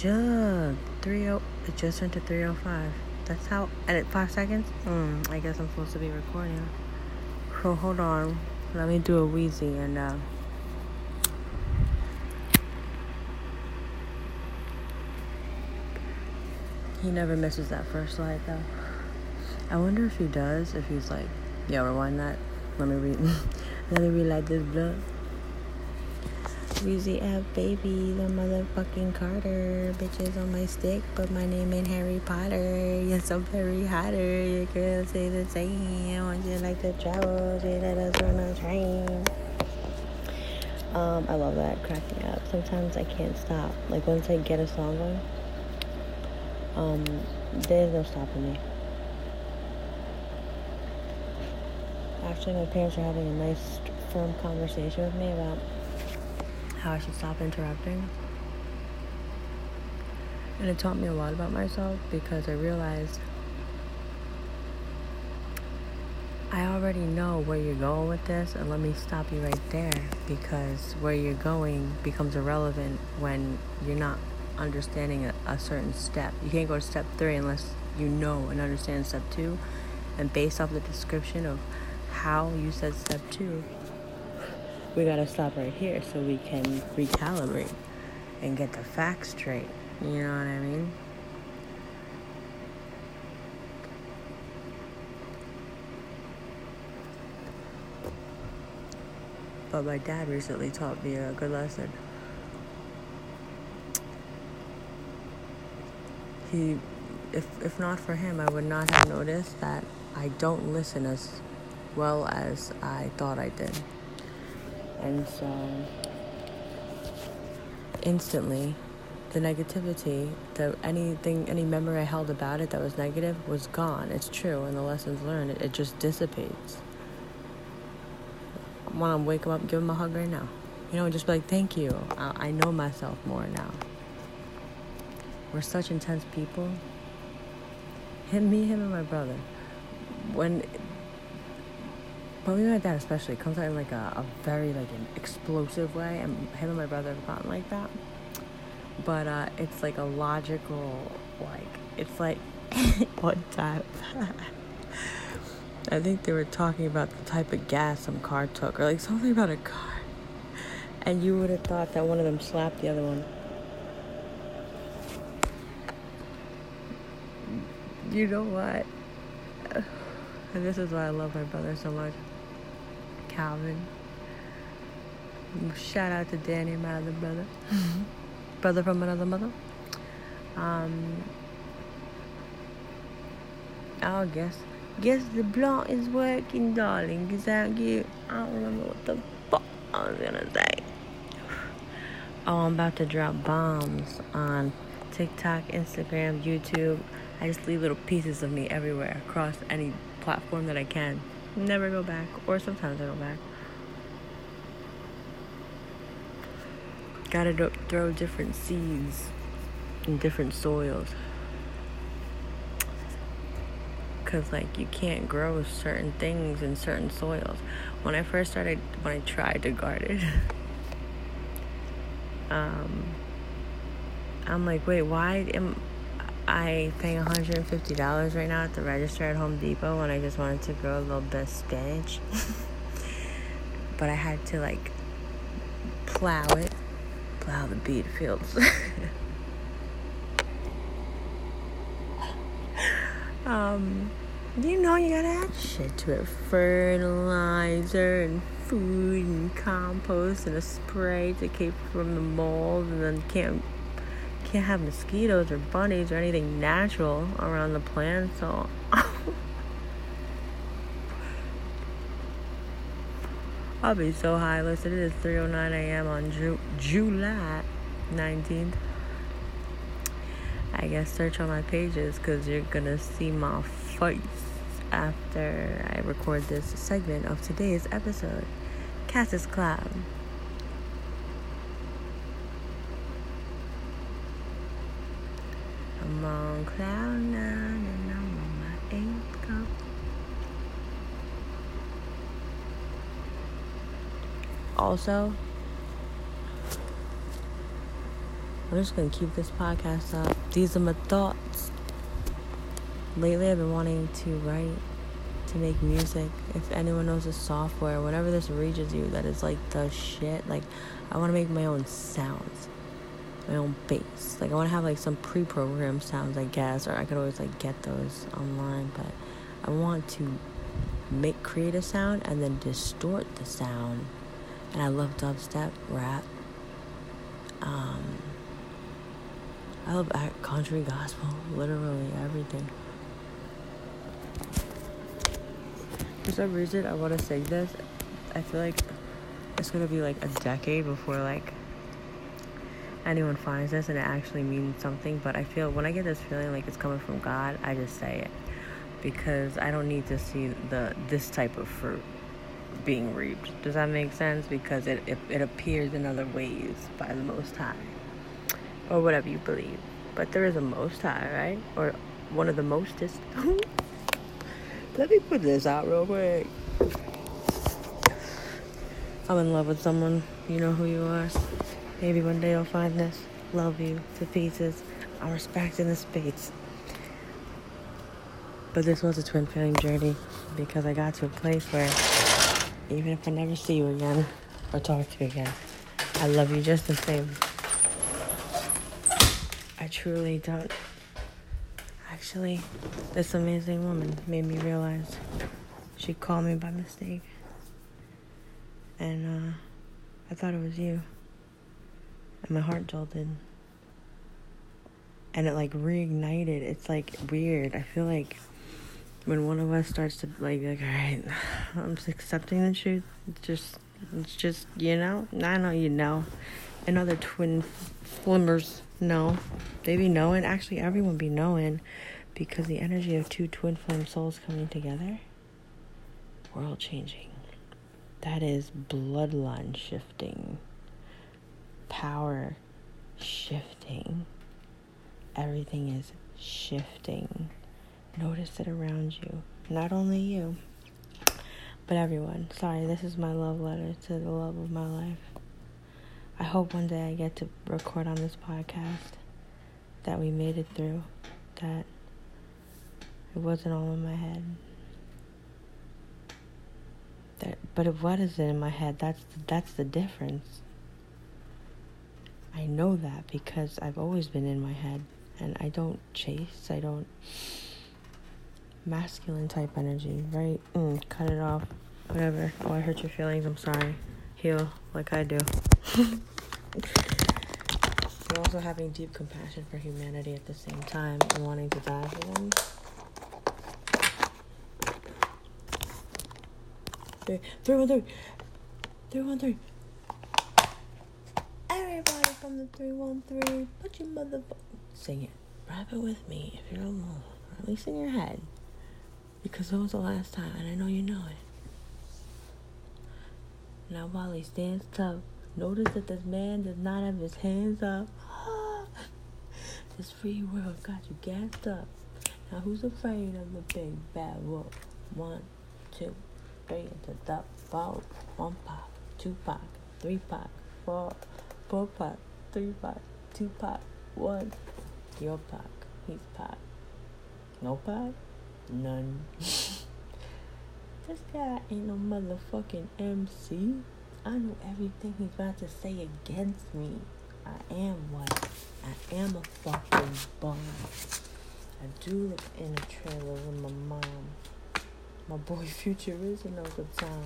Jug. 30. It just went to 305. That's how. Edit five seconds? Hmm. I guess I'm supposed to be recording. So hold on. Let me do a Weezy and, uh. He never misses that first slide though. I wonder if he does, if he's like, yo, rewind that. Let me read. Let me relight this blood. Weezy F baby, the motherfucking Carter. Bitches on my stick, but my name ain't Harry Potter. Yes, I'm very hotter. Your girl say the same. Want you like to travel? She let us on a train. Um, I love that. Crack me up. Sometimes I can't stop. Like once I get a song going, um, there's no stopping me. Actually, my parents are having a nice, firm conversation with me about how I should stop interrupting. And it taught me a lot about myself because I realized I already know where you're going with this, and let me stop you right there because where you're going becomes irrelevant when you're not understanding a, a certain step. You can't go to step three unless you know and understand step two. And based off the description of how you said step two, we gotta stop right here so we can recalibrate and get the facts straight. You know what I mean? But my dad recently taught me a good lesson. He, if if not for him, I would not have noticed that I don't listen as well as I thought I did. And so, instantly, the negativity, the anything, any memory I held about it that was negative was gone. It's true, and the lessons learned, it, it just dissipates. I want to wake him up, give him a hug right now. You know, just be like, thank you. I, I know myself more now. We're such intense people. Him, me, him, and my brother. When and my dad especially comes out in like a, a very like an explosive way and him and my brother have gotten like that. But uh, it's like a logical like it's like one time i think they were talking about the type of gas some car took or like something about a car. And you would have thought that one of them slapped the other one. You know what? And this is why i love my brother so much Calvin. Shout out to Danny, my other brother. Mm-hmm. Brother from another mother. Um, I guess. Guess the blunt is working, darling. Is that you? I don't remember what the fuck I was gonna say. Oh, I'm about to drop bombs on TikTok, Instagram, YouTube. I just leave little pieces of me everywhere across any platform that I can never go back, or sometimes I go back. Gotta do- throw different seeds in different soils. Because, like, you can't grow certain things in certain soils. When I first started, when I tried to garden, um, I'm like, wait, why am I paying $150 right now at the register at Home Depot when I just wanted to grow a little bit of spinach. but I had to like plow it, plow the beet fields. um, you know, you gotta add shit to it fertilizer and food and compost and a spray to keep from the mold, and then can't can't have mosquitoes or bunnies or anything natural around the plant, so I'll be so high. Listen, it is 3:09 a.m. on Ju- July 19th. I guess search on my pages because you're gonna see my face after I record this segment of today's episode. Cassis Cloud. I'm on cloud nine and I'm on my eighth cup. Also, I'm just gonna keep this podcast up. These are my thoughts. Lately, I've been wanting to write, to make music. If anyone knows the software, whatever this reaches you, that is like the shit. Like, I want to make my own sounds, my own bass. Like, I want to have like some pre-programmed sounds, I guess, or I could always like get those online. But I want to make create a sound and then distort the sound. And I love dubstep, rap. Um, I love country, gospel, literally everything. For some reason, I want to sing this. I feel like it's gonna be like a decade before like anyone finds this and it actually means something. But I feel when I get this feeling like it's coming from God, I just say it because I don't need to see the this type of fruit being reaped. Does that make sense? Because it it, it appears in other ways by the Most High, or whatever you believe. But there is a Most High, right? Or one of the mostest. Let me put this out real quick. I'm in love with someone. You know who you are. Maybe one day you'll find this. Love you to pieces. I'm respecting the space. But this was a twin flame journey because I got to a place where even if I never see you again or talk to you again, I love you just the same. I truly don't. Actually, this amazing woman made me realize she called me by mistake. And uh, I thought it was you. My heart jolted. And it like reignited. It's like weird. I feel like when one of us starts to like like all right i'm just accepting the truth. It's just it's just you know? I know you know. And other twin flimmers know. They be knowing. Actually everyone be knowing because the energy of two twin flame souls coming together world changing. That is bloodline shifting power shifting everything is shifting Notice it around you. Not only you, but everyone. Sorry, this is my love letter to the love of my life. I hope one day I get to record on this podcast that we made it through, that it wasn't all in my head. That, but what is it in my head, that's that's the difference. I know that because I've always been in my head, and I don't chase. I don't masculine type energy, right? Mm, cut it off. Whatever. Oh, I hurt your feelings. I'm sorry. Heal like I do. I'm also having deep compassion for humanity at the same time and wanting to die for them. Three, three, one, three. Three, one, three. Everybody the 313, put your motherfucker. Sing it. Rap it with me if you're alone, or at least in your head. Because it was the last time, and I know you know it. Now, while he stands tough, notice that this man does not have his hands up. this free world got you gassed up. Now, who's afraid of the big bad wolf? One, two, three, into the four. One pop, two pop, three pop, four, four pop, three pop, two pop, one. Your pop, he's pop. No pop? None. this guy ain't no motherfucking MC. I know everything he's about to say against me. I am what? I am a fucking bum. I do live in a trailer with my mom. My boy Future is an Uncle Tom.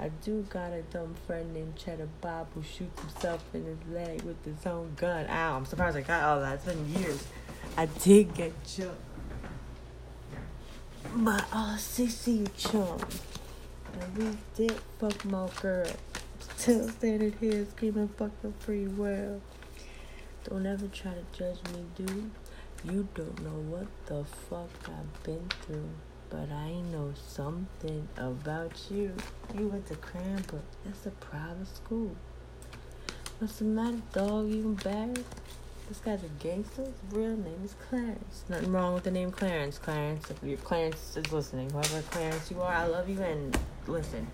I do got a dumb friend named Cheddar Bob who shoots himself in his leg with his own gun. Ow, I'm surprised I got all that. It's been years. I did get jumped my uh, CC chum. And we did fuck my girl. Still standing here screaming fuck the free world. Don't ever try to judge me, dude. You don't know what the fuck I've been through. But I know something about you. You went to Cranbrook. That's a private school. What's the matter, dog? You bad? This guy's a gangster. His real name is Clarence. Nothing wrong with the name Clarence. Clarence, if your Clarence is listening, whoever Clarence you are, I love you and listen.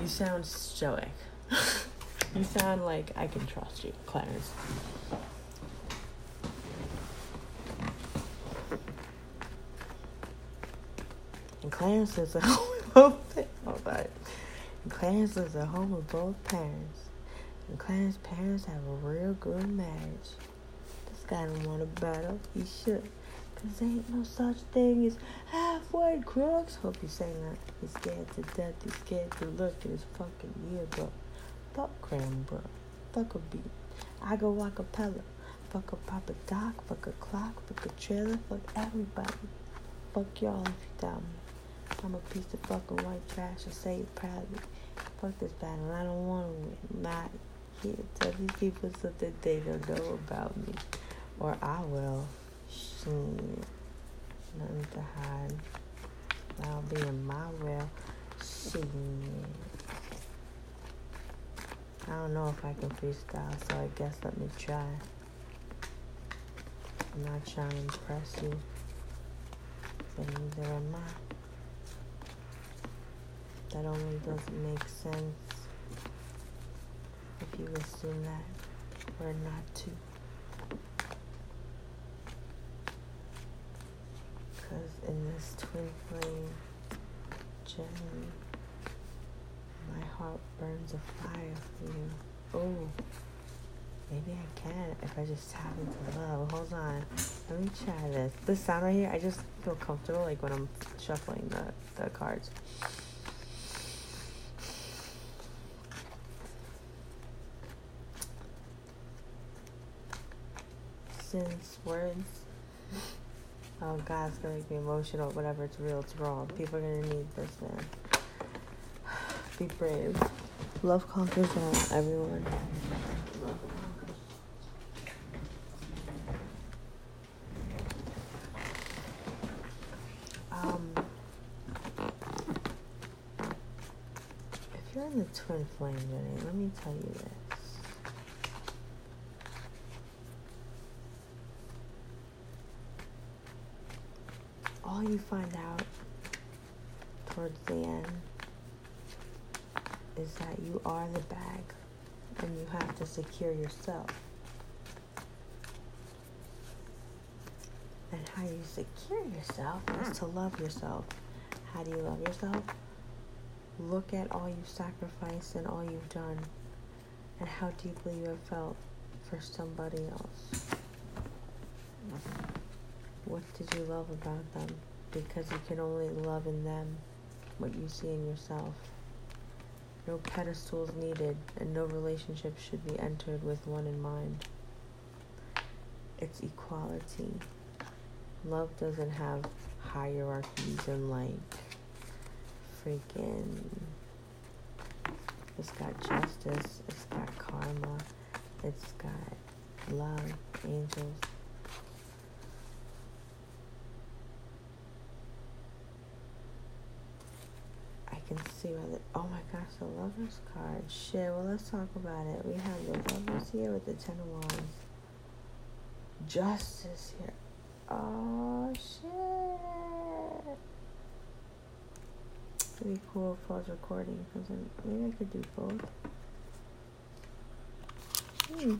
You sound stoic. You sound like I can trust you, Clarence. Clarence is a home with both parents. Clarence is a home with both parents. And Clarence's parents have a real good marriage. This guy don't want a battle. He should. Cause ain't no such thing as halfway crooks. Hope you say that. He's scared to death. He's scared to look at his fucking yearbook. Fuck Cranbrook. Fuck a beat. I go a acapella. Fuck a Papa Doc. Fuck a clock. Fuck a trailer. Fuck everybody. Fuck y'all if you doubt me. I'm a piece of fucking white trash. I say it proudly. Fuck this battle. I don't want to win. Not here. Tell these people something they don't know about me. Or I will. Shit. Nothing to hide. I'll be in my real shit. I don't know if I can freestyle, so I guess let me try. I'm not trying to impress you, but neither am I. That only doesn't make sense if you assume that we're not two. Because in this twin flame journey, my heart burns a fire for you. Oh, maybe I can if I just tap into love. Hold on. Let me try this. This sound right here, I just feel comfortable like when I'm shuffling the, the cards. Words Oh God, it's gonna make me emotional. Whatever, it's real, it's wrong. People are gonna need this, man. Be brave. Love conquers all, everyone. Um, if you're in the twin flame journey, let me tell you this. All you find out towards the end is that you are the bag and you have to secure yourself. And how you secure yourself is hmm. to love yourself. How do you love yourself? Look at all you've sacrificed and all you've done and how deeply you have felt for somebody else. What did you love about them? Because you can only love in them what you see in yourself. No pedestals needed, and no relationship should be entered with one in mind. It's equality. Love doesn't have hierarchies and like freaking. It's got justice, it's got karma, it's got love, angels. Can see why the oh my gosh the lovers card. Shit well let's talk about it. We have the lovers here with the ten of wands. Justice here. Oh shit. Be cool if I was recording because maybe I could do both. Hmm.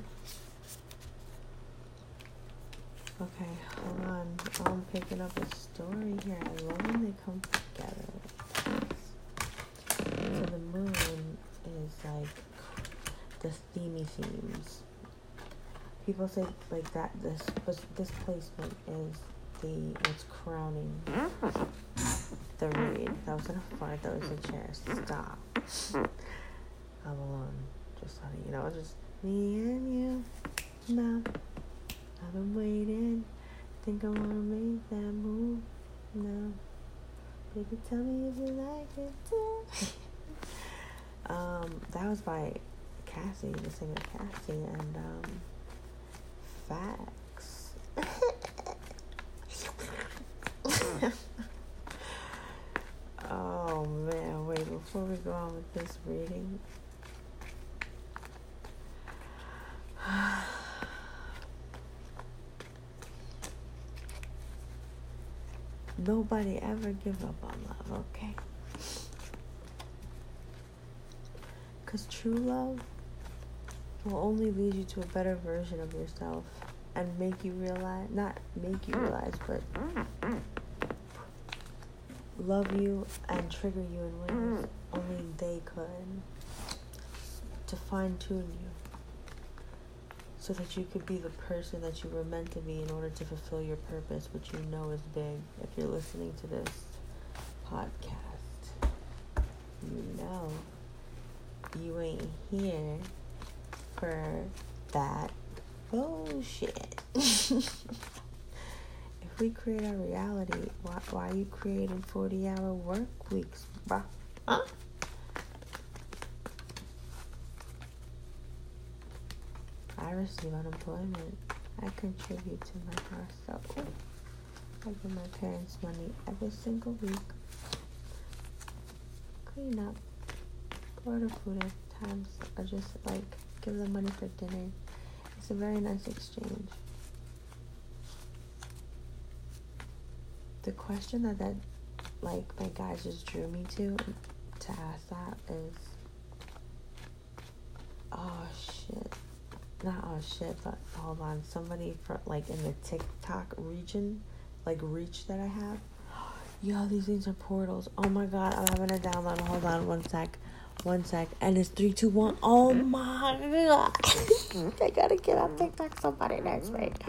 Okay, hold on. I'm picking up a story here. I love when they come together the moon is like the steamy themes. People say like that this this placement is the what's crowning the read. That was a fart, that was a chair. Stop. I'm alone. Just letting you know, just me and you. No. I've been waiting. Think I wanna make that move. No. Baby, tell me if you like it too. Um, that was by Cassie, the singer Cassie, and um, Facts. oh man, wait, before we go on with this reading. Nobody ever give up on love, okay? Because true love will only lead you to a better version of yourself and make you realize, not make you mm. realize, but mm. love you and trigger you in ways mm. only they could to fine tune you so that you could be the person that you were meant to be in order to fulfill your purpose, which you know is big. If you're listening to this podcast, you know you ain't here for that bullshit. if we create our reality, why, why are you creating 40 hour work weeks, bruh? Huh? I receive unemployment. I contribute to my house. So I give my parents money every single week. Clean up, order food at times, or just like give them money for dinner. It's a very nice exchange. The question that that like my guys just drew me to to ask that is oh shit. Not oh shit but hold on. Somebody for like in the tiktok region like reach that i have. Yo these things are portals. Oh my god i'm having a download. Hold on one sec one sec. And it's three, two, one. Oh my god. I gotta get on tiktok somebody next week